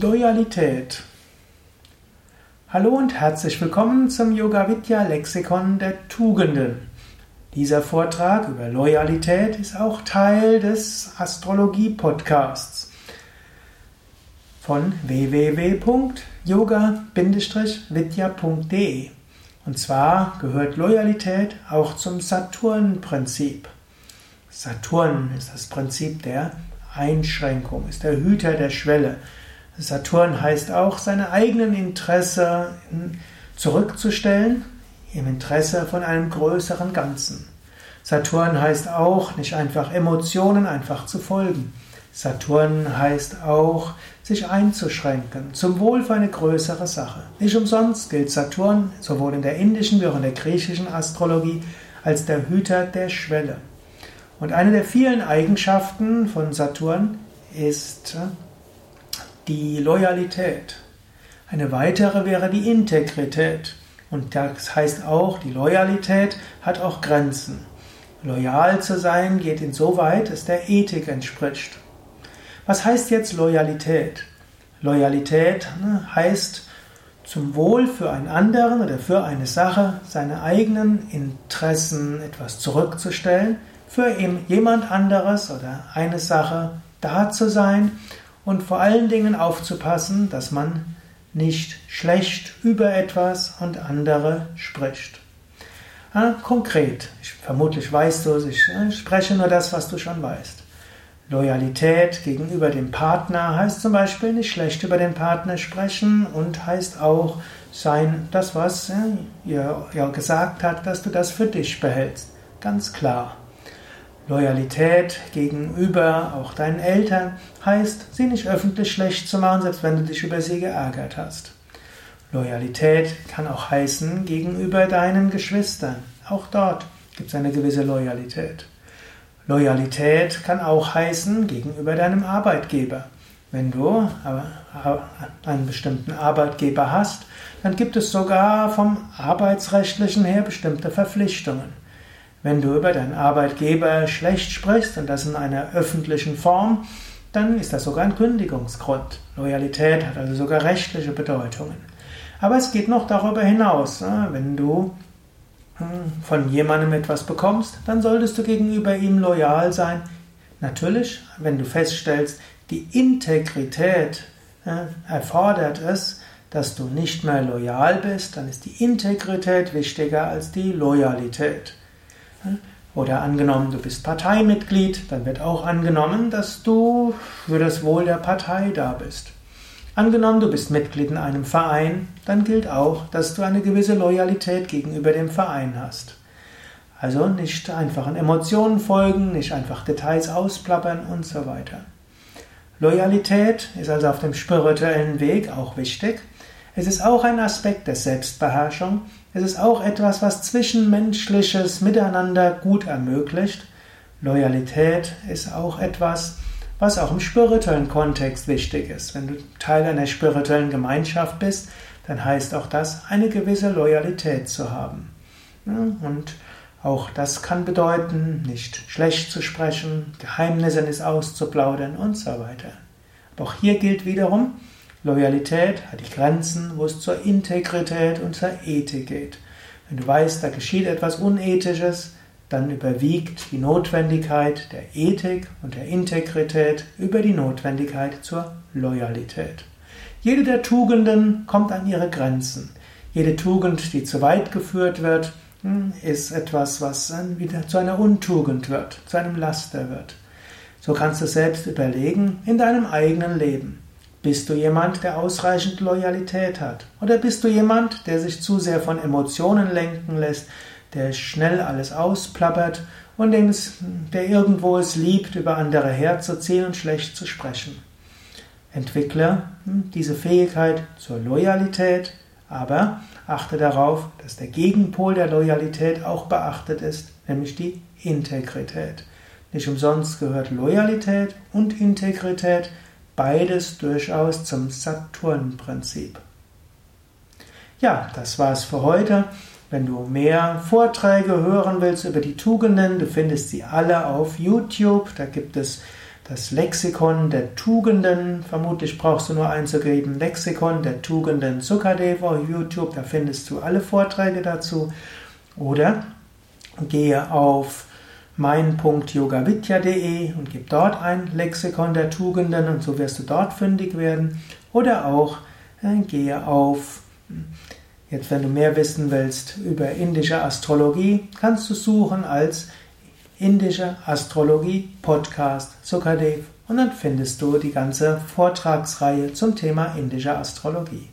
Loyalität. Hallo und herzlich willkommen zum Yoga Vidya Lexikon der Tugenden. Dieser Vortrag über Loyalität ist auch Teil des Astrologie Podcasts von www.yoga-vidya.de. Und zwar gehört Loyalität auch zum Saturn-Prinzip. Saturn ist das Prinzip der Einschränkung, ist der Hüter der Schwelle. Saturn heißt auch, seine eigenen Interesse zurückzustellen im Interesse von einem größeren Ganzen. Saturn heißt auch, nicht einfach Emotionen einfach zu folgen. Saturn heißt auch, sich einzuschränken, zum Wohl für eine größere Sache. Nicht umsonst gilt Saturn sowohl in der indischen wie auch in der griechischen Astrologie als der Hüter der Schwelle. Und eine der vielen Eigenschaften von Saturn ist die Loyalität. Eine weitere wäre die Integrität. Und das heißt auch, die Loyalität hat auch Grenzen. Loyal zu sein geht insoweit, es der Ethik entspricht. Was heißt jetzt Loyalität? Loyalität ne, heißt zum Wohl für einen anderen oder für eine Sache seine eigenen Interessen etwas zurückzustellen, für jemand anderes oder eine Sache da zu sein und vor allen Dingen aufzupassen, dass man nicht schlecht über etwas und andere spricht. Ja, konkret, ich, vermutlich weißt du, ich äh, spreche nur das, was du schon weißt. Loyalität gegenüber dem Partner heißt zum Beispiel nicht schlecht über den Partner sprechen und heißt auch sein, das, was ihr gesagt hat, dass du das für dich behältst. Ganz klar. Loyalität gegenüber auch deinen Eltern heißt, sie nicht öffentlich schlecht zu machen, selbst wenn du dich über sie geärgert hast. Loyalität kann auch heißen gegenüber deinen Geschwistern. Auch dort gibt es eine gewisse Loyalität. Loyalität kann auch heißen gegenüber deinem Arbeitgeber. Wenn du einen bestimmten Arbeitgeber hast, dann gibt es sogar vom arbeitsrechtlichen her bestimmte Verpflichtungen. Wenn du über deinen Arbeitgeber schlecht sprichst und das in einer öffentlichen Form, dann ist das sogar ein Kündigungsgrund. Loyalität hat also sogar rechtliche Bedeutungen. Aber es geht noch darüber hinaus. Ne? Wenn du hm, von jemandem etwas bekommst, dann solltest du gegenüber ihm loyal sein. Natürlich, wenn du feststellst, die Integrität erfordert es, dass du nicht mehr loyal bist, dann ist die Integrität wichtiger als die Loyalität. Oder angenommen, du bist Parteimitglied, dann wird auch angenommen, dass du für das Wohl der Partei da bist. Angenommen, du bist Mitglied in einem Verein, dann gilt auch, dass du eine gewisse Loyalität gegenüber dem Verein hast. Also nicht einfach an Emotionen folgen, nicht einfach Details ausplappern und so weiter. Loyalität ist also auf dem spirituellen Weg auch wichtig. Es ist auch ein Aspekt der Selbstbeherrschung. Es ist auch etwas, was zwischenmenschliches Miteinander gut ermöglicht. Loyalität ist auch etwas, was auch im spirituellen Kontext wichtig ist. Wenn du Teil einer spirituellen Gemeinschaft bist, dann heißt auch das, eine gewisse Loyalität zu haben. Und auch das kann bedeuten, nicht schlecht zu sprechen, Geheimnisse nicht auszuplaudern und so weiter. Aber auch hier gilt wiederum, Loyalität hat die Grenzen, wo es zur Integrität und zur Ethik geht. Wenn du weißt, da geschieht etwas Unethisches, dann überwiegt die Notwendigkeit der Ethik und der Integrität über die Notwendigkeit zur Loyalität. Jede der Tugenden kommt an ihre Grenzen. Jede Tugend, die zu weit geführt wird, hm, ist etwas, was dann wieder zu einer Untugend wird, zu einem Laster wird. So kannst du selbst überlegen in deinem eigenen Leben. Bist du jemand, der ausreichend Loyalität hat? Oder bist du jemand, der sich zu sehr von Emotionen lenken lässt, der schnell alles ausplappert und der irgendwo es liebt, über andere herzuziehen und schlecht zu sprechen? Entwickle hm, diese Fähigkeit zur Loyalität, aber achte darauf, dass der Gegenpol der Loyalität auch beachtet ist, nämlich die Integrität. Nicht umsonst gehört Loyalität und Integrität Beides durchaus zum Saturn-Prinzip. Ja, das war's für heute. Wenn du mehr Vorträge hören willst über die Tugenden, du findest sie alle auf YouTube. Da gibt es das Lexikon der Tugenden. Vermutlich brauchst du nur einzugeben Lexikon der Tugenden Sukadeva auf YouTube, da findest du alle Vorträge dazu. Oder gehe auf mein.yogavidya.de und gib dort ein Lexikon der Tugenden und so wirst du dort fündig werden. Oder auch äh, gehe auf, jetzt wenn du mehr wissen willst über indische Astrologie, kannst du suchen als Indische Astrologie Podcast Sukadev und dann findest du die ganze Vortragsreihe zum Thema indische Astrologie.